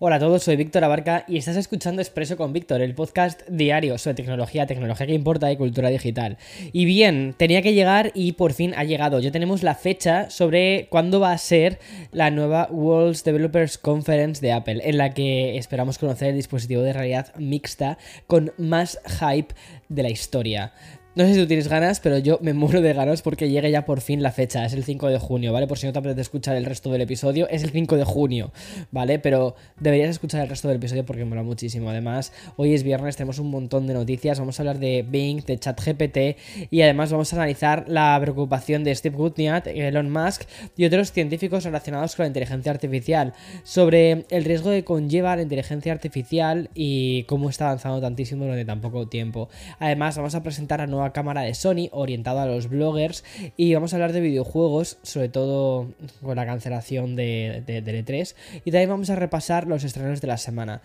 Hola a todos, soy Víctor Abarca y estás escuchando Expreso con Víctor, el podcast diario sobre tecnología, tecnología que importa y cultura digital. Y bien, tenía que llegar y por fin ha llegado. Ya tenemos la fecha sobre cuándo va a ser la nueva World Developers Conference de Apple, en la que esperamos conocer el dispositivo de realidad mixta con más hype de la historia. No sé si tú tienes ganas, pero yo me muero de ganas porque llegue ya por fin la fecha. Es el 5 de junio, ¿vale? Por si no te apetece escuchar el resto del episodio, es el 5 de junio, ¿vale? Pero deberías escuchar el resto del episodio porque me mola muchísimo. Además, hoy es viernes, tenemos un montón de noticias. Vamos a hablar de Bing, de ChatGPT y además vamos a analizar la preocupación de Steve Wozniak, Elon Musk y otros científicos relacionados con la inteligencia artificial sobre el riesgo que conlleva la inteligencia artificial y cómo está avanzando tantísimo durante tan poco tiempo. Además, vamos a presentar a nueva cámara de Sony orientado a los bloggers y vamos a hablar de videojuegos, sobre todo con la cancelación de, de, de E3 y también vamos a repasar los estrenos de la semana.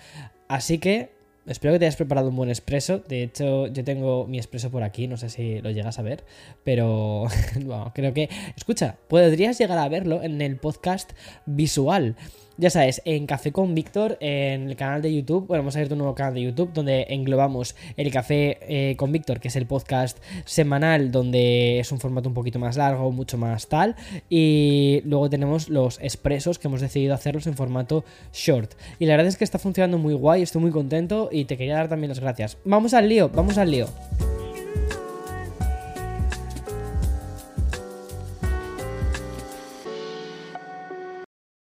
Así que Espero que te hayas preparado un buen expreso. De hecho, yo tengo mi expreso por aquí. No sé si lo llegas a ver. Pero bueno, creo que. Escucha, podrías llegar a verlo en el podcast visual. Ya sabes, en Café con Víctor, en el canal de YouTube, bueno, vamos a abrir un nuevo canal de YouTube donde englobamos el Café eh, con Víctor, que es el podcast semanal, donde es un formato un poquito más largo, mucho más tal, y luego tenemos los expresos que hemos decidido hacerlos en formato short. Y la verdad es que está funcionando muy guay, estoy muy contento y te quería dar también las gracias. Vamos al lío, vamos al lío.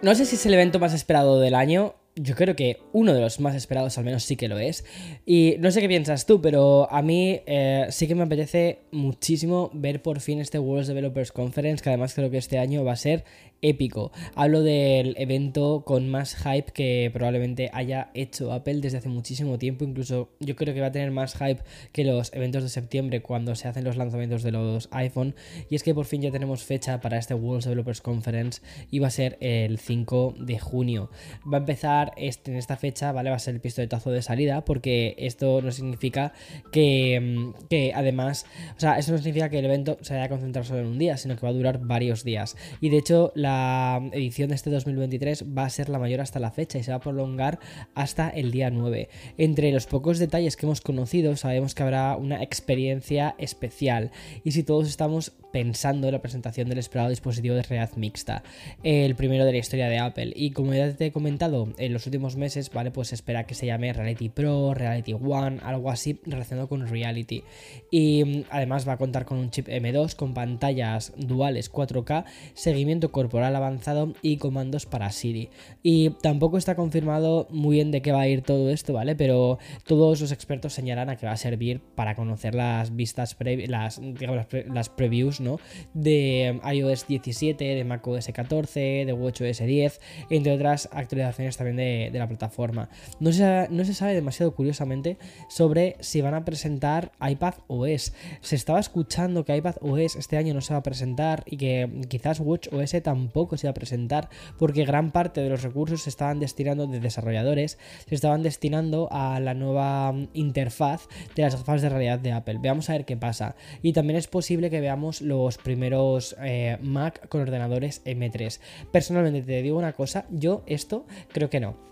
No sé si es el evento más esperado del año. Yo creo que uno de los más esperados al menos sí que lo es. Y no sé qué piensas tú, pero a mí eh, sí que me apetece muchísimo ver por fin este World Developers Conference, que además creo que este año va a ser épico. Hablo del evento con más hype que probablemente haya hecho Apple desde hace muchísimo tiempo. Incluso yo creo que va a tener más hype que los eventos de septiembre cuando se hacen los lanzamientos de los iPhone. Y es que por fin ya tenemos fecha para este World Developers Conference y va a ser el 5 de junio. Va a empezar este, en esta fecha, ¿vale? Va a ser el pistoletazo de salida porque esto no significa que, que además, o sea, eso no significa que el evento se vaya a concentrar solo en un día, sino que va a durar varios días. Y de hecho, la la edición de este 2023 va a ser la mayor hasta la fecha y se va a prolongar hasta el día 9. Entre los pocos detalles que hemos conocido, sabemos que habrá una experiencia especial y si todos estamos pensando en la presentación del esperado dispositivo de realidad mixta, el primero de la historia de Apple. Y como ya te he comentado en los últimos meses, ¿vale? Pues espera que se llame Reality Pro, Reality One, algo así relacionado con Reality. Y mm, además va a contar con un chip M2 con pantallas duales 4K, seguimiento corporal avanzado y comandos para Siri. Y tampoco está confirmado muy bien de qué va a ir todo esto, ¿vale? Pero todos los expertos señalan a que va a servir para conocer las vistas las, digamos, las, pre las previews ¿no? de iOS 17, de macOS 14, de WatchOS 10, entre otras actualizaciones también de, de la plataforma. No se, no se, sabe demasiado curiosamente sobre si van a presentar iPad OS. Se estaba escuchando que iPad OS este año no se va a presentar y que quizás WatchOS tampoco se va a presentar porque gran parte de los recursos se estaban destinando de desarrolladores, se estaban destinando a la nueva interfaz de las gafas de realidad de Apple. Veamos a ver qué pasa. Y también es posible que veamos los primeros eh, Mac con ordenadores M3. Personalmente te digo una cosa, yo esto creo que no.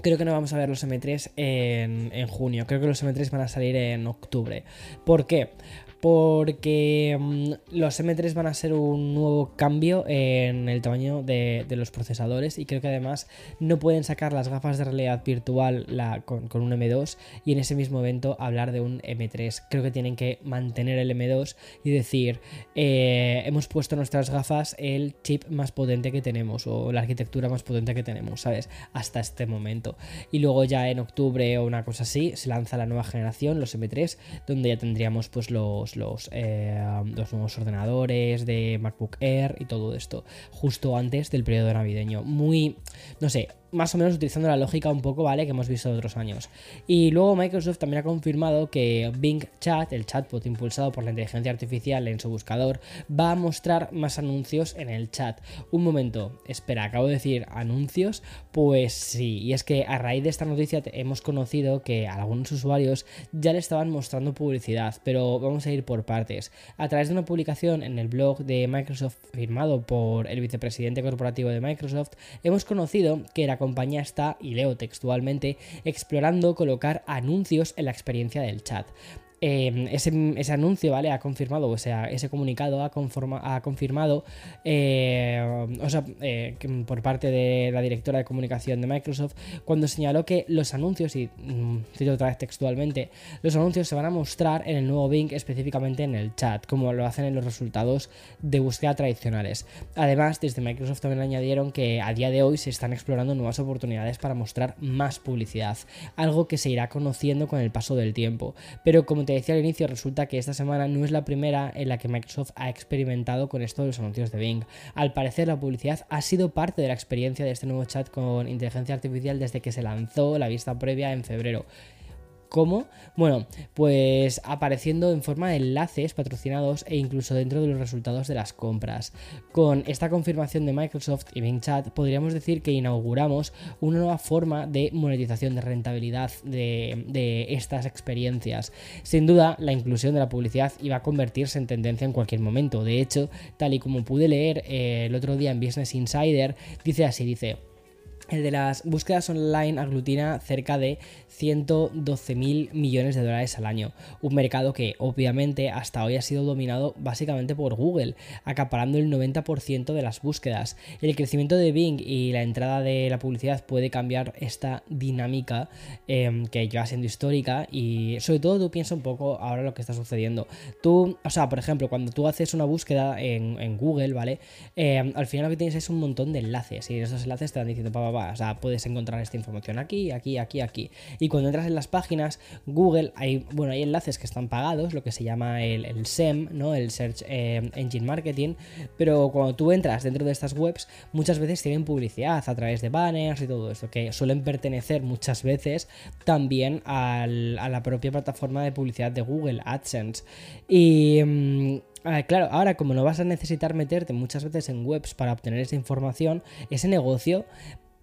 Creo que no vamos a ver los M3 en, en, junio. Creo que los M3 van a salir en octubre. ¿Por qué? porque um, los M3 van a ser un nuevo cambio en el tamaño de, de, los procesadores y creo que además no pueden sacar las gafas de realidad virtual la, con, con, un M2 y en ese mismo evento hablar de un M3. Creo que tienen que mantener el M2 y decir, eh, hemos puesto en nuestras gafas el chip más potente que tenemos o la arquitectura más potente que tenemos, ¿sabes? Hasta este momento. Y luego ya en octubre o una cosa así se lanza la nueva generación, los M3, donde ya tendríamos pues los los, eh, los nuevos ordenadores de MacBook Air y todo esto, justo antes del periodo navideño. Muy, no sé, más o menos utilizando la lógica un poco, ¿vale? Que hemos visto de otros años. Y luego Microsoft también ha confirmado que Bing Chat, el chatbot impulsado por la inteligencia artificial en su buscador, va a mostrar más anuncios en el chat. Un momento, espera, acabo de decir anuncios, pues sí, y es que a raíz de esta noticia hemos conocido que algunos usuarios ya le estaban mostrando publicidad, pero vamos a ir por partes. A través de una publicación en el blog de Microsoft firmado por el vicepresidente corporativo de Microsoft, hemos conocido que la compañía está, y leo textualmente, explorando colocar anuncios en la experiencia del chat. Em, ese, anuncio, ¿vale? Ha confirmado, o sea, ese comunicado ha, confirmado, eh, o sea, eh, por parte de la directora de comunicación de Microsoft, cuando señaló que los anuncios, y mm, cito otra vez textualmente, los anuncios se van a mostrar en el nuevo Bing, específicamente en el chat, como lo hacen en los resultados de búsqueda tradicionales. Además, desde Microsoft también añadieron que a día de hoy se están explorando nuevas oportunidades para mostrar más publicidad, algo que se irá conociendo con el paso del tiempo. Pero como te decía al inicio, resulta que esta semana no es la primera en la que Microsoft ha experimentado con esto de los anuncios de Bing. Al parecer, la publicidad ha sido parte de la experiencia de este nuevo chat con inteligencia artificial desde que se lanzó la vista previa en febrero. ¿Cómo? Bueno, pues apareciendo en forma de enlaces patrocinados e incluso dentro de los resultados de las compras. Con esta confirmación de Microsoft y Bing Chat podríamos decir que inauguramos una nueva forma de monetización de rentabilidad de, estas experiencias. Sin duda, la inclusión de la publicidad iba a convertirse en tendencia en cualquier momento. De hecho, tal y como pude leer eh, el otro día en Business Insider, dice así, dice... El de las búsquedas online aglutina cerca de 112 mil millones de dólares al año, un mercado que obviamente hasta hoy ha sido dominado básicamente por Google, acaparando el 90% de las búsquedas. El crecimiento de Bing y la entrada de la publicidad puede cambiar esta dinámica em, que lleva siendo histórica y sobre todo tú piensa un poco ahora lo que está sucediendo. Tú, o sea, por ejemplo, cuando tú haces una búsqueda en, Google, ¿vale? Em, al final lo que tienes es un montón de enlaces y esos enlaces te van diciendo, pa, pa, pa, o sea, puedes encontrar esta información aquí, aquí, aquí, aquí. Y cuando entras en las páginas, Google, hay, bueno, hay enlaces que están pagados, lo que se llama el, SEM, ¿no? El Search eh, Engine Marketing, pero cuando tú entras dentro de estas webs, muchas veces tienen publicidad a través de banners y todo esto, que suelen pertenecer muchas veces también a la propia plataforma de publicidad de Google, AdSense. Y... Mm, claro, ahora como no vas a necesitar meterte muchas veces en webs para obtener esa información, ese negocio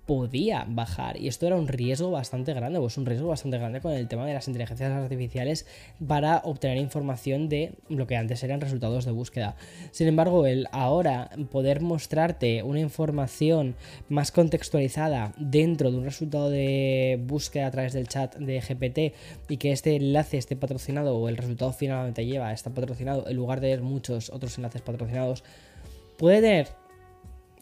podía bajar y esto era un riesgo bastante grande, pues un riesgo bastante grande con el tema de las inteligencias artificiales para obtener información de lo que antes eran resultados de búsqueda. Sin embargo, el ahora poder mostrarte una información más contextualizada dentro de un resultado de búsqueda a través del chat de GPT y que este enlace esté patrocinado o el resultado finalmente lleva está patrocinado en lugar de muchos otros enlaces patrocinados puede tener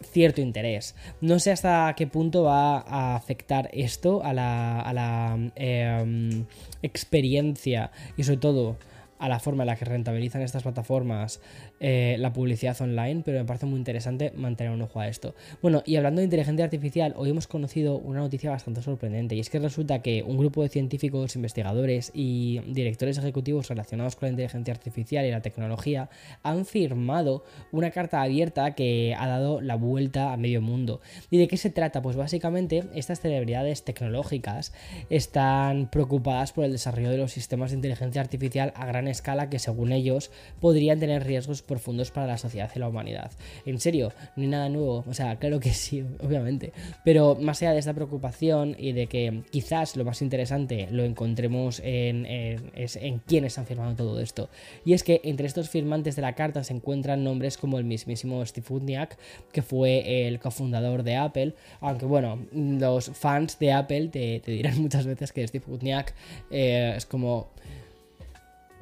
cierto interés. No sé hasta qué punto va a afectar esto a la, em, experiencia y sobre todo a la forma en la que rentabilizan estas plataformas eh, la publicidad online, pero me parece muy interesante mantener un ojo a esto. Bueno, y hablando de inteligencia artificial, hoy hemos conocido una noticia bastante sorprendente, y es que resulta que un grupo de científicos, investigadores y directores ejecutivos relacionados con la inteligencia artificial y la tecnología han firmado una carta abierta que ha dado la vuelta a medio mundo. ¿Y de qué se trata? Pues básicamente estas celebridades tecnológicas están preocupadas por el desarrollo de los sistemas de inteligencia artificial a gran escala que según ellos podrían tener riesgos profundos para la sociedad y la humanidad. En serio, no hay nada nuevo, o sea, claro que sí, obviamente, pero más allá de esta preocupación y de que quizás lo más interesante lo encontremos en, es en quiénes han firmado todo esto. Y es que entre estos firmantes de la carta se encuentran nombres como el mismísimo Steve Wozniak, que fue el cofundador de Apple, aunque bueno, los fans de Apple te, dirán muchas veces que Steve Wozniak eh, es como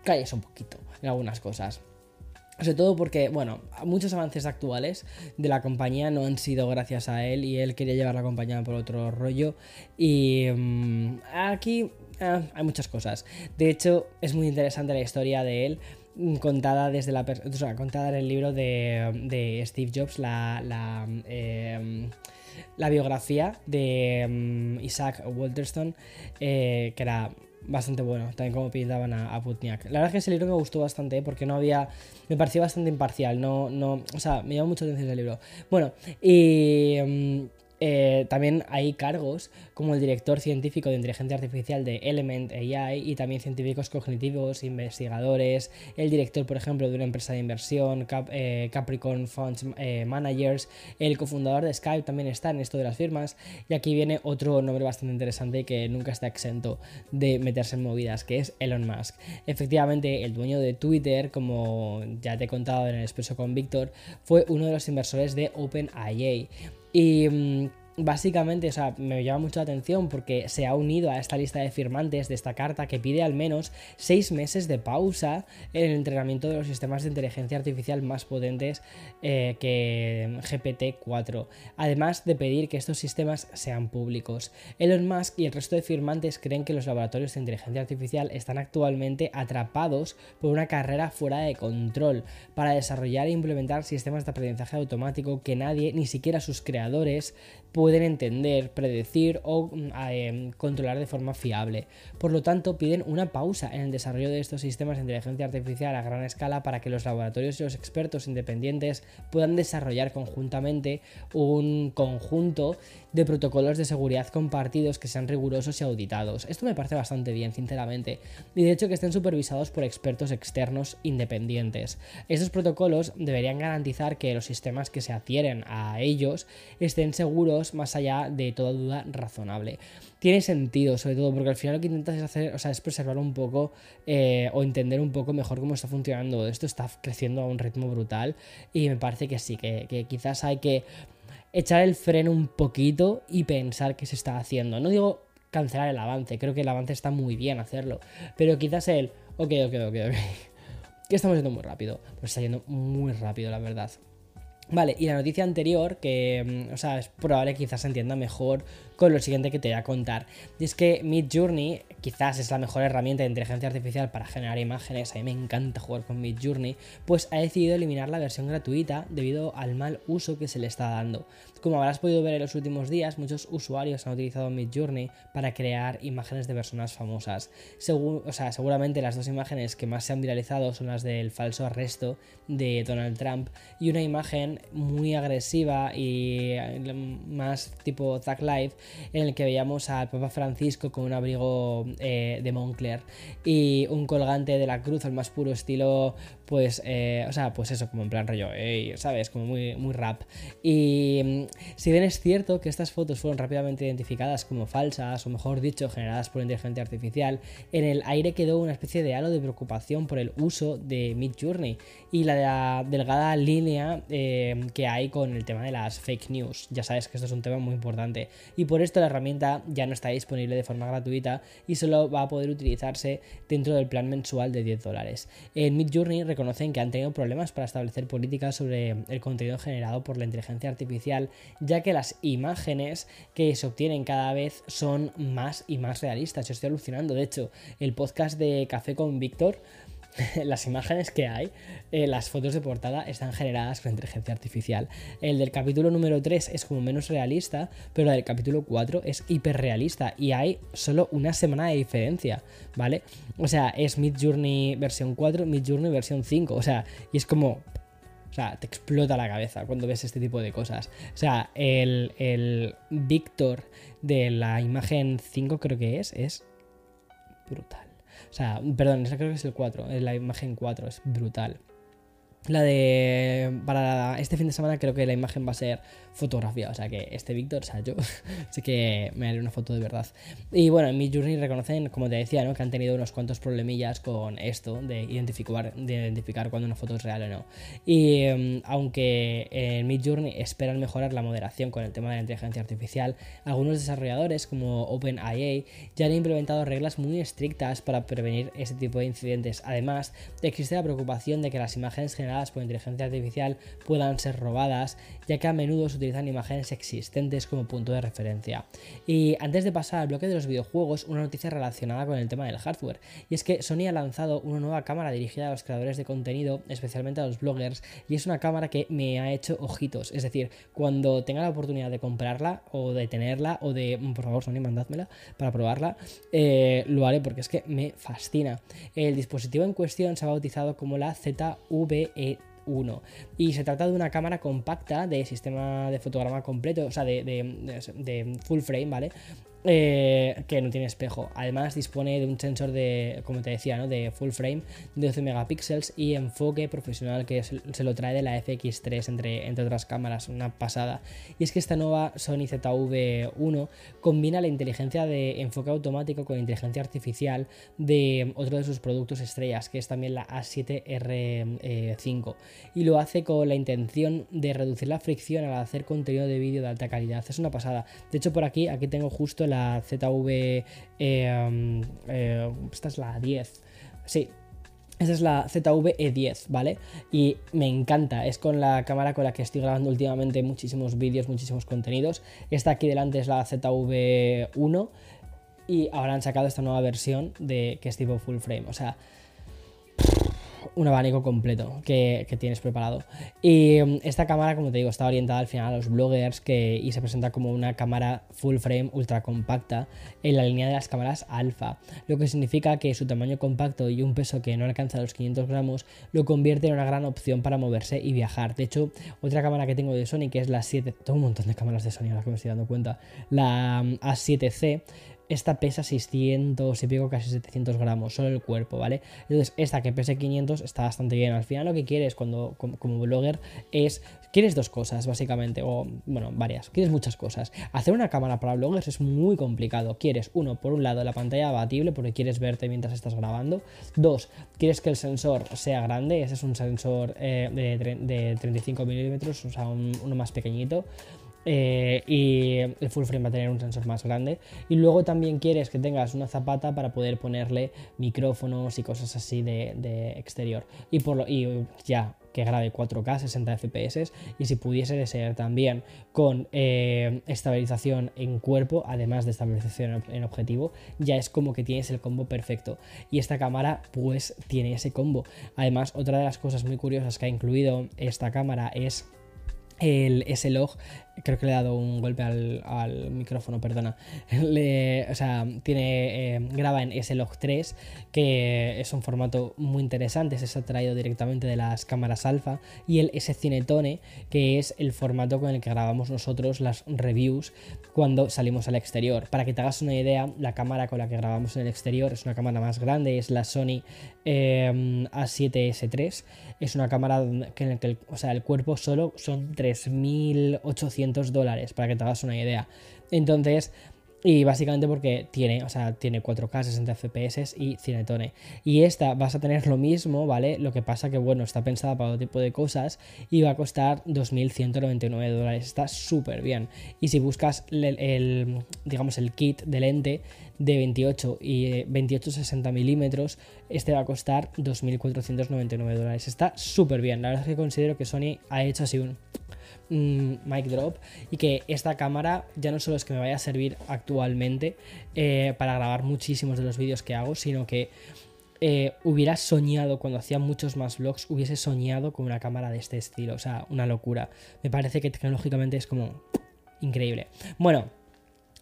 calles un poquito en algunas cosas. Sobre todo porque, bueno, muchos avances actuales de la compañía no han sido gracias a él y él quería llevar la compañía por otro rollo. Y mm, aquí eh, hay muchas cosas. De hecho, es muy interesante la historia de él mm, contada desde la o sea, contada en el libro de, Steve Jobs, la, la, em, la biografía de mm, Isaac Walterston, eh, que era bastante bueno, también como pintaban a, Putniak. La verdad es que ese libro me gustó bastante ¿eh? porque no había, me pareció bastante imparcial, no, no, o sea, me llamó mucho atención ese libro. Bueno, y... Mm, eh, también hay cargos como el director científico de inteligencia artificial de Element AI y también científicos cognitivos, investigadores, el director, por ejemplo, de una empresa de inversión, eh, Capricorn Funds eh, Managers, el cofundador de Skype también está en esto de las firmas. Y aquí viene otro nombre bastante interesante que nunca está exento de meterse en movidas, que es Elon Musk. Efectivamente, el dueño de Twitter, como ya te he contado en el expreso con Víctor, fue uno de los inversores de OpenAI. Y mm, básicamente, o sea, me llama mucho la atención porque se ha unido a esta lista de firmantes de esta carta que pide al menos seis meses de pausa en el entrenamiento de los sistemas de inteligencia artificial más potentes eh, que GPT-4, además de pedir que estos sistemas sean públicos. Elon Musk y el resto de firmantes creen que los laboratorios de inteligencia artificial están actualmente atrapados por una carrera fuera de control para desarrollar e implementar sistemas de aprendizaje automático que nadie, ni siquiera sus creadores, pueden entender, predecir o mm, em, controlar de forma fiable. Por lo tanto, piden una pausa en el desarrollo de estos sistemas de inteligencia artificial a gran escala para que los laboratorios y los expertos independientes puedan desarrollar conjuntamente un conjunto de protocolos de seguridad compartidos que sean rigurosos y auditados. Esto me parece bastante bien, sinceramente, y de hecho que estén supervisados por expertos externos independientes. Estos protocolos deberían garantizar que los sistemas que se adhieren a ellos estén seguros más allá de toda duda razonable. Tiene sentido, sobre todo, porque al final lo que intentas es hacer, o sea, es preservar un poco eh, o entender un poco mejor cómo está funcionando esto. Está creciendo a un ritmo brutal y me parece que sí, que, que quizás hay que echar el freno un poquito y pensar qué se está haciendo. No digo cancelar el avance, creo que el avance está muy bien hacerlo, pero quizás el, ok, ok, ok, ok, que estamos yendo muy rápido, pues está yendo muy rápido, la verdad. Vale, y la noticia anterior, que, mm, o sea, es probable que quizás se entienda mejor con lo siguiente que te voy a contar. Y es que Mid Journey quizás es la mejor herramienta de inteligencia artificial para generar imágenes, a mí me encanta jugar con Mid Journey, pues ha decidido eliminar la versión gratuita debido al mal uso que se le está dando. Como habrás podido ver en los últimos días, muchos usuarios han utilizado Mid Journey para crear imágenes de personas famosas. o sea, seguramente las dos imágenes que más se han viralizado son las del falso arresto de Donald Trump y una imagen muy agresiva y eh, más tipo Zack Life en el que veíamos al Papa Francisco con un abrigo eh, de Moncler y un colgante de la cruz al más puro estilo, pues, eh, o sea, pues eso, como en plan rollo, ¿sabes? Como muy, muy rap. Y mm, si bien es cierto que estas fotos fueron rápidamente identificadas como falsas, o mejor dicho, generadas por inteligencia artificial, en el aire quedó una especie de halo de preocupación por el uso de Mid Journey y la, delgada línea eh, que hay con el tema de las fake news. Ya sabes que esto es un tema muy importante. Y por esto la herramienta ya no está disponible de forma gratuita y solo va a poder utilizarse dentro del plan mensual de 10 dólares. En Midjourney reconocen que han tenido problemas para establecer políticas sobre el contenido generado por la inteligencia artificial, ya que las imágenes que se obtienen cada vez son más y más realistas. Yo estoy alucinando. De hecho, el podcast de Café con Víctor las imágenes que hay, eh, las fotos de portada están generadas con inteligencia artificial. El del capítulo número 3 es como menos realista, pero el del capítulo 4 es hiperrealista y hay solo una semana de diferencia, ¿vale? O sea, es Mid Journey versión 4, Mid Journey versión 5, o sea, y es como... O sea, te explota la cabeza cuando ves este tipo de cosas. O sea, el, el Víctor de la imagen 5 creo que es, es brutal. O sea, perdón, esa creo que es el 4, es la imagen 4, es brutal. La de. Para este fin de semana creo que la imagen va a ser fotografía. O sea que este Víctor, o sea, yo sí que me haré una foto de verdad. Y bueno, en mi Journey reconocen, como te decía, ¿no? que han tenido unos cuantos problemillas con esto de identificar, de identificar cuando una foto es real o no. Y em, aunque en mi Journey esperan mejorar la moderación con el tema de la inteligencia artificial, algunos desarrolladores como OpenIA ya han implementado reglas muy estrictas para prevenir este tipo de incidentes. Además, existe la preocupación de que las imágenes generadas por inteligencia artificial puedan ser robadas, ya que a menudo se utilizan imágenes existentes como punto de referencia. Y antes de pasar al bloque de los videojuegos, una noticia relacionada con el tema del hardware. Y es que Sony ha lanzado una nueva cámara dirigida a los creadores de contenido, especialmente a los bloggers, y es una cámara que me ha hecho ojitos. Es decir, cuando tenga la oportunidad de comprarla o de tenerla o de, por favor Sony, mandádmela para probarla, eh, lo haré porque es que me fascina. El dispositivo en cuestión se ha bautizado como la ZVE 1. Y se trata de una cámara compacta de sistema de fotograma completo, o sea, de, de full frame, ¿vale? Eh, que no tiene espejo. Además dispone de un sensor de, como te decía, ¿no? de full frame de 12 megapíxeles y enfoque profesional que se lo trae de la FX3 entre, entre otras cámaras, una pasada. Y es que esta nueva Sony ZV-1 combina la inteligencia de enfoque automático con inteligencia artificial de otro de sus productos estrellas, que es también la A7R5. Y lo hace con la intención de reducir la fricción al hacer contenido de vídeo de alta calidad. Es una pasada. De hecho, por aquí, aquí tengo justo la la ZV. Um, eh, esta es la 10. Sí, esta es la ZV-E10, ¿vale? Y me encanta, es con la cámara con la que estoy grabando últimamente muchísimos vídeos, muchísimos contenidos. Esta aquí delante es la ZV-1 y ahora han sacado esta nueva versión de que es tipo full frame. O sea, un abanico completo que, tienes preparado. Y mm, esta cámara, como te digo, está orientada al final a los bloggers que, y se presenta como una cámara full frame ultra compacta en la línea de las cámaras alfa, lo que significa que su tamaño compacto y un peso que no alcanza los 500 gramos lo convierte en una gran opción para moverse y viajar. De hecho, otra cámara que tengo de Sony, que es la 7, tengo un montón de cámaras de Sony ahora que me estoy dando cuenta, la mm, A7C, esta pesa 600 y pico, casi 700 gramos, solo el cuerpo, ¿vale? Entonces, esta que pese 500 está bastante bien. Al final, lo que quieres cuando, como, blogger es. Quieres dos cosas, básicamente, o bueno, varias. Quieres muchas cosas. Hacer una cámara para bloggers es muy complicado. Quieres, uno, por un lado, la pantalla abatible, porque quieres verte mientras estás grabando. Dos, quieres que el sensor sea grande. Ese es un sensor eh, de, 35 milímetros, o sea, uno más pequeñito. Eh, y el full frame va a tener un sensor más grande. Y luego también quieres que tengas una zapata para poder ponerle micrófonos y cosas así de, exterior. Y, por lo, y ya que grabe 4K 60 FPS y si pudiese ser también con eh, estabilización en cuerpo, además de estabilización en objetivo, ya es como que tienes el combo perfecto. Y esta cámara pues tiene ese combo. Además, otra de las cosas muy curiosas que ha incluido esta cámara es el S-Log creo que le he dado un golpe al, micrófono, perdona. o sea, tiene, eh, graba en S-Log 3, que es un formato muy interesante, se ha traído directamente de las cámaras alfa, y el S-Cinetone, que es el formato con el que grabamos nosotros las reviews cuando salimos al exterior. Para que te hagas una idea, la cámara con la que grabamos en el exterior es una cámara más grande, es la Sony eh, A7S3, es una cámara en el que o sea, el cuerpo solo son 3800 dólares, para que te hagas una idea. Entonces, y básicamente porque tiene, o sea, tiene 4K, 60 FPS y Cinetone. Y esta vas a tener lo mismo, ¿vale? Lo que pasa que, bueno, está pensada para otro tipo de cosas y va a costar 2.199 dólares. Está súper bien. Y si buscas el, digamos, el kit de lente de 28 y 28-60 milímetros, este va a costar 2.499 dólares. Está súper bien. La verdad es que considero que Sony ha hecho así un mic drop y que esta cámara ya no solo es que me vaya a servir actualmente eh, para grabar muchísimos de los vídeos que hago, sino que eh, hubiera soñado cuando hacía muchos más vlogs, hubiese soñado con una cámara de este estilo, o sea, una locura. Me parece que tecnológicamente es como increíble. Bueno,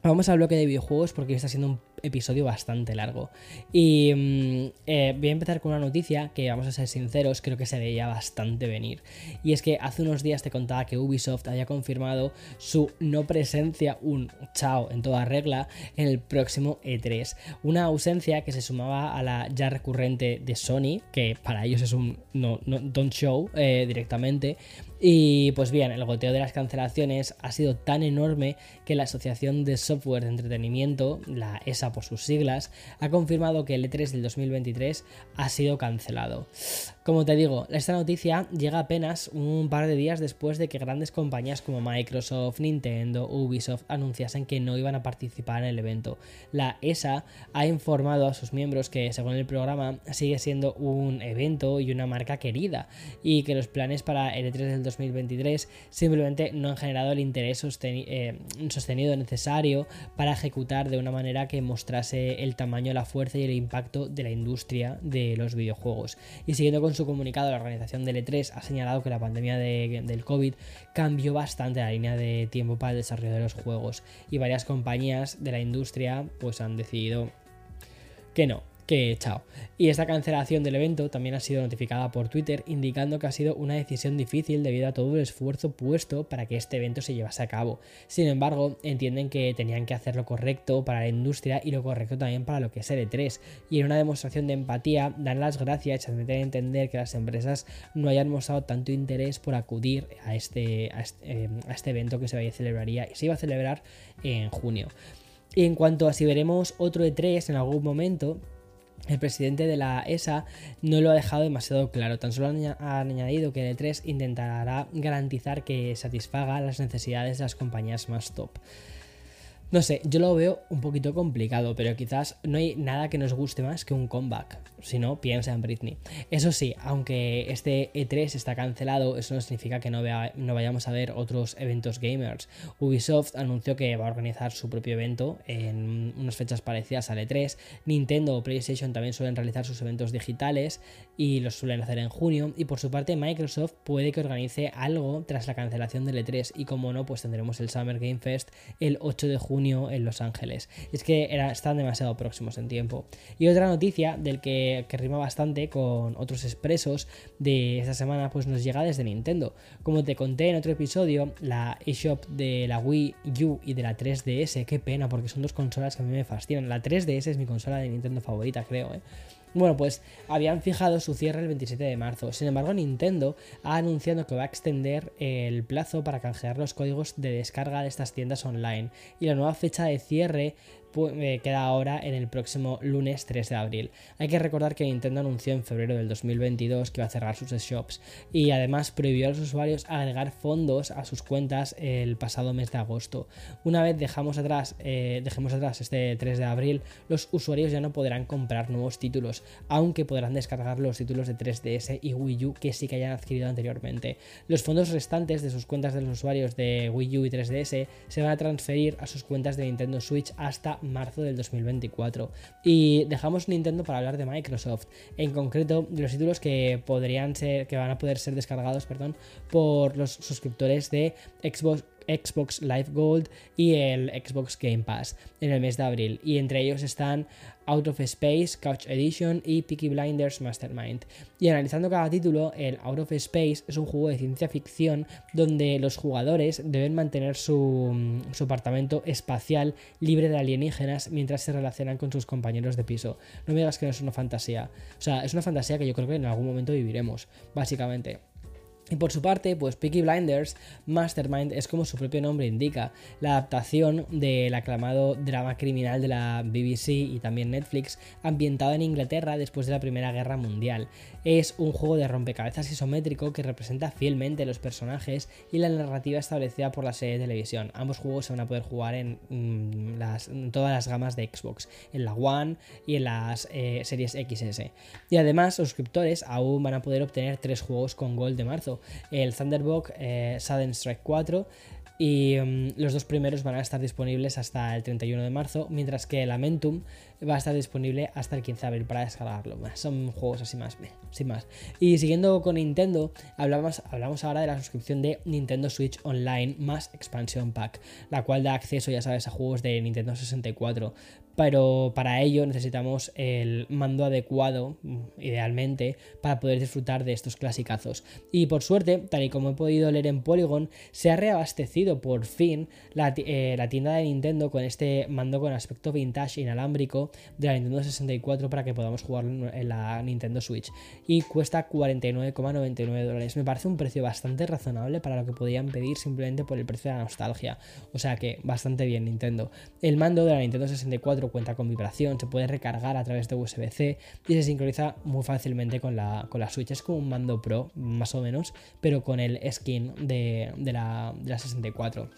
vamos al bloque de videojuegos porque está siendo un episodio bastante largo. Y mm, eh, voy a empezar con una noticia que, vamos a ser sinceros, creo que se veía bastante venir. Y es que hace unos días te contaba que Ubisoft había confirmado su no presencia, un chao en toda regla, en el próximo E3. Una ausencia que se sumaba a la ya recurrente de Sony, que para ellos es un no, no don't show eh, directamente. Y pues bien, el goteo de las cancelaciones ha sido tan enorme que la Asociación de Software de Entretenimiento, la ESA por sus siglas, ha confirmado que el E3 del 2023 ha sido cancelado. Como te digo, esta noticia llega apenas un par de días después de que grandes compañías como Microsoft, Nintendo, Ubisoft anunciasen que no iban a participar en el evento. La ESA ha informado a sus miembros que, según el programa, sigue siendo un evento y una marca querida y que los planes para el E3 del 2023 simplemente no han generado el interés eh, sostenido necesario para ejecutar de una manera que mostrase el tamaño, la fuerza y el impacto de la industria de los videojuegos. Y siguiendo con su comunicado, la organización del E3 ha señalado que la pandemia del COVID cambió bastante la línea de tiempo para el desarrollo de los juegos y varias compañías de la industria pues han decidido que no, que chao. Y esta cancelación del evento también ha sido notificada por Twitter, indicando que ha sido una decisión difícil debido a todo el esfuerzo puesto para que este evento se llevase a cabo. Sin embargo, entienden que tenían que hacer lo correcto para la industria y lo correcto también para lo que es el E3. Y en una demostración de empatía, dan las gracias y admiten entender que las empresas no hayan mostrado tanto interés por acudir a este, a eh, este evento que se, celebraría, se iba a celebrar en junio. Y en cuanto a si veremos otro E3 en algún momento, el presidente de la ESA no lo ha dejado demasiado claro, tan solo ha añadido que el E3 intentará garantizar que satisfaga las necesidades de las compañías más top. No sé, yo lo veo un poquito complicado, pero quizás no hay nada que nos guste más que un comeback. Si no, piensa en Britney. Eso sí, aunque este E3 está cancelado, eso no significa que no, no vayamos a ver otros eventos gamers. Ubisoft anunció que va a organizar su propio evento en unas fechas parecidas al E3. Nintendo o PlayStation también suelen realizar sus eventos digitales y los suelen hacer en junio. Y por su parte, Microsoft puede que organice algo tras la cancelación del E3. Y como no, pues tendremos el Summer Game Fest el 8 de junio en Los Ángeles. Es que era, están demasiado próximos en tiempo. Y otra noticia del que, que rima bastante con otros expresos de esta semana, pues nos llega desde Nintendo. Como te conté en otro episodio, la eShop de la Wii U y de la 3DS, qué pena, porque son dos consolas que a mí me fascinan. La 3DS es mi consola de Nintendo favorita, creo, ¿eh? Bueno, pues habían fijado su cierre el 27 de marzo. Sin embargo, Nintendo ha anunciado que va a extender el plazo para canjear los códigos de descarga de estas tiendas online. Y la nueva fecha de cierre queda ahora en el próximo lunes 3 de abril. Hay que recordar que Nintendo anunció en febrero del 2022 que iba a cerrar sus shops y además prohibió a los usuarios agregar fondos a sus cuentas el pasado mes de agosto. Una vez dejamos atrás, eh, dejemos atrás este 3 de abril, los usuarios ya no podrán comprar nuevos títulos, aunque podrán descargar los títulos de 3DS y Wii U que sí que hayan adquirido anteriormente. Los fondos restantes de sus cuentas de los usuarios de Wii U y 3DS se van a transferir a sus cuentas de Nintendo Switch hasta marzo del 2024. Y dejamos Nintendo para hablar de Microsoft, en concreto de los títulos que podrían ser, que van a poder ser descargados, perdón, por los suscriptores de Xbox Xbox Live Gold y el Xbox Game Pass en el mes de abril. Y entre ellos están Out of Space, Couch Edition y Peaky Blinders Mastermind. Y analizando cada título, el Out of Space es un juego de ciencia ficción donde los jugadores deben mantener su, su apartamento espacial libre de alienígenas mientras se relacionan con sus compañeros de piso. No me digas que no es una fantasía. O sea, es una fantasía que yo creo que en algún momento viviremos, básicamente. Y por su parte, pues Peaky Blinders Mastermind es como su propio nombre indica, la adaptación del aclamado drama criminal de la BBC y también Netflix, ambientado en Inglaterra después de la Primera Guerra Mundial. Es un juego de rompecabezas isométrico que representa fielmente los personajes y la narrativa establecida por la serie de televisión. Ambos juegos se van a poder jugar en, mm, todas las gamas de Xbox, en la One y en las eh, series XS. Y además, suscriptores aún van a poder obtener tres juegos con Gold de marzo el Thunderbolt eh, Sudden Strike 4 y mm, los dos primeros van a estar disponibles hasta el 31 de marzo, mientras que el Lamentum va a estar disponible hasta el 15 de abril para descargarlo. Son juegos así más, sin más. Y siguiendo con Nintendo, hablamos, hablamos ahora de la suscripción de Nintendo Switch Online más Expansion Pack, la cual da acceso, ya sabes, a juegos de Nintendo 64 pero para ello necesitamos el mando adecuado, idealmente, para poder disfrutar de estos clasicazos. Y por suerte, tal y como he podido leer en Polygon, se ha reabastecido por fin la, eh, tienda de Nintendo con este mando con aspecto vintage inalámbrico de la Nintendo 64 para que podamos jugarlo en la Nintendo Switch. Y cuesta 49,99 dólares. Me parece un precio bastante razonable para lo que podían pedir simplemente por el precio de la nostalgia. O sea que bastante bien Nintendo. El mando de la Nintendo 64 cuenta con vibración, se puede recargar a través de USB-C y se sincroniza muy fácilmente con la, con Switch. Es como un mando Pro, más o menos, pero con el skin de, de, la, de la 64.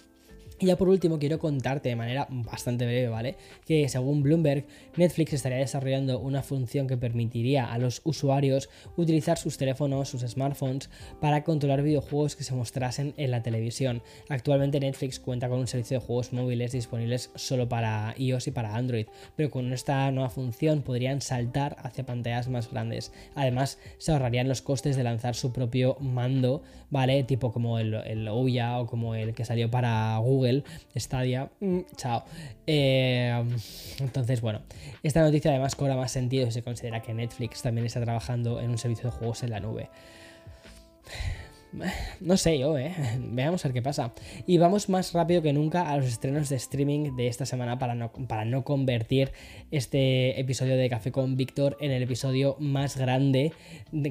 Y ya por último quiero contarte de manera bastante breve, ¿vale? Que según Bloomberg, Netflix estaría desarrollando una función que permitiría a los usuarios utilizar sus teléfonos, sus smartphones, para controlar videojuegos que se mostrasen en la televisión. Actualmente Netflix cuenta con un servicio de juegos móviles disponibles solo para iOS y para Android, pero con esta nueva función podrían saltar hacia pantallas más grandes. Además, se ahorrarían los costes de lanzar su propio mando, ¿vale? Tipo como el, el Ouya o como el que salió para Google Google, Stadia, mm, chao. Eh, entonces, bueno, esta noticia además cobra más sentido si se considera que Netflix también está trabajando en un servicio de juegos en la nube. No sé yo, ¿eh? Veamos a ver qué pasa. Y vamos más rápido que nunca a los estrenos de streaming de esta semana para no, para no convertir este episodio de Café con Víctor en el episodio más grande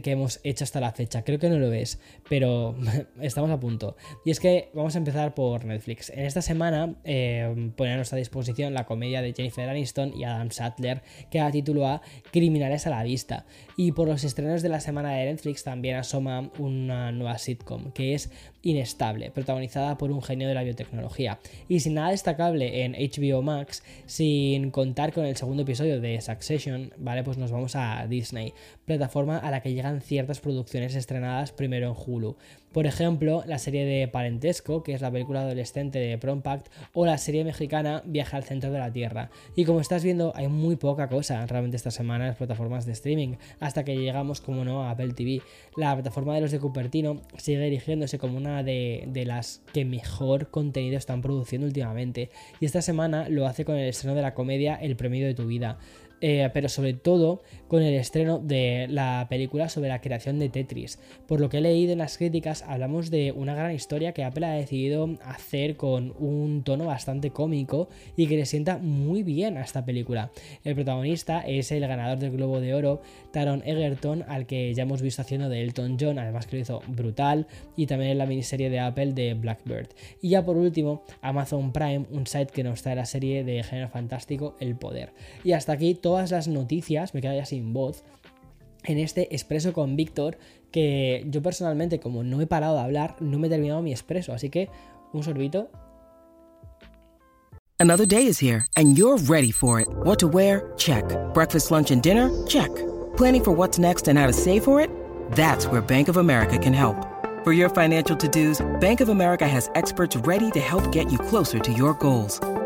que hemos hecho hasta la fecha. Creo que no lo ves, pero estamos a punto. Y es que vamos a empezar por Netflix. En esta semana eh, a nuestra disposición la comedia de Jennifer Aniston y Adam Sattler que da título a Criminales a la Vista. Y por los estrenos de la semana de Netflix también asoma una nueva serie que es inestable, protagonizada por un genio de la biotecnología. Y sin nada destacable en HBO Max, sin contar con el segundo episodio de Succession, ¿vale? Pues nos vamos a Disney, plataforma a la que llegan ciertas producciones estrenadas primero en Hulu. Por ejemplo, la serie de Parentesco, que es la película adolescente de Prompact, o la serie mexicana Viaje al centro de la Tierra. Y como estás viendo, hay muy poca cosa realmente esta semana en las plataformas de streaming, hasta que llegamos, como no, a Apple TV. La plataforma de los de Cupertino sigue erigiéndose como una de, de las que mejor contenido están produciendo últimamente. Y esta semana lo hace con el estreno de la comedia El Premio de tu Vida. Eh, pero sobre todo con el estreno de la película sobre la creación de Tetris. Por lo que he leído en las críticas, hablamos de una gran historia que Apple ha decidido hacer con un tono bastante cómico y que le sienta muy bien a esta película. El protagonista es el ganador del Globo de Oro, Taron Egerton, al que ya hemos visto haciendo de Elton John, además que lo hizo brutal, y también en la miniserie de Apple de Blackbird. Y ya por último, Amazon Prime, un site que nos trae la serie de género fantástico El Poder. Y hasta aquí todas las noticias, me queda ya sin voz, en este expreso con Víctor, que yo personalmente, como no he parado de hablar, no me he terminado mi expreso, así que un sorbito. Another day is here, and you're ready for it. What to wear? Check. Breakfast, lunch, and dinner? Check. Planning for what's next and how to save for it? That's where Bank of America can help. For your financial to dos, Bank of America has experts ready to help get you closer to your goals.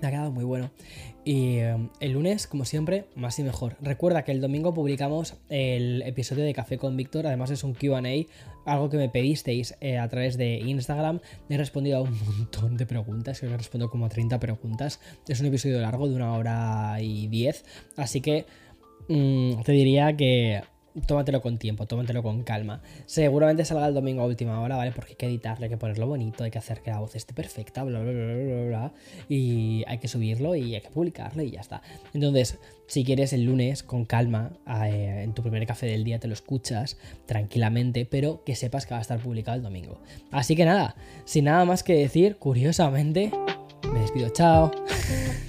Me ha quedado muy bueno. Y um, el lunes, como siempre, más y mejor. Recuerda que el domingo publicamos el episodio de Café con Víctor, además es un QA, algo que me pedisteis eh, a través de Instagram. He respondido a un montón de preguntas, creo que he respondido como a 30 preguntas. Es un episodio largo de una hora y 10, así que mm, te diría que tómatelo con tiempo, tómatelo con calma. Seguramente salga el domingo a última hora, ¿vale? Porque hay que editarlo, hay que ponerlo bonito, hay que hacer que la voz esté perfecta, bla, bla, bla, bla, bla, y hay que subirlo y hay que publicarlo y ya está. Entonces, si quieres el lunes, con calma, eh, en tu primer café del día te lo escuchas tranquilamente, pero que sepas que va a estar publicado el domingo. Así que nada, sin nada más que decir, curiosamente, me despido, chao.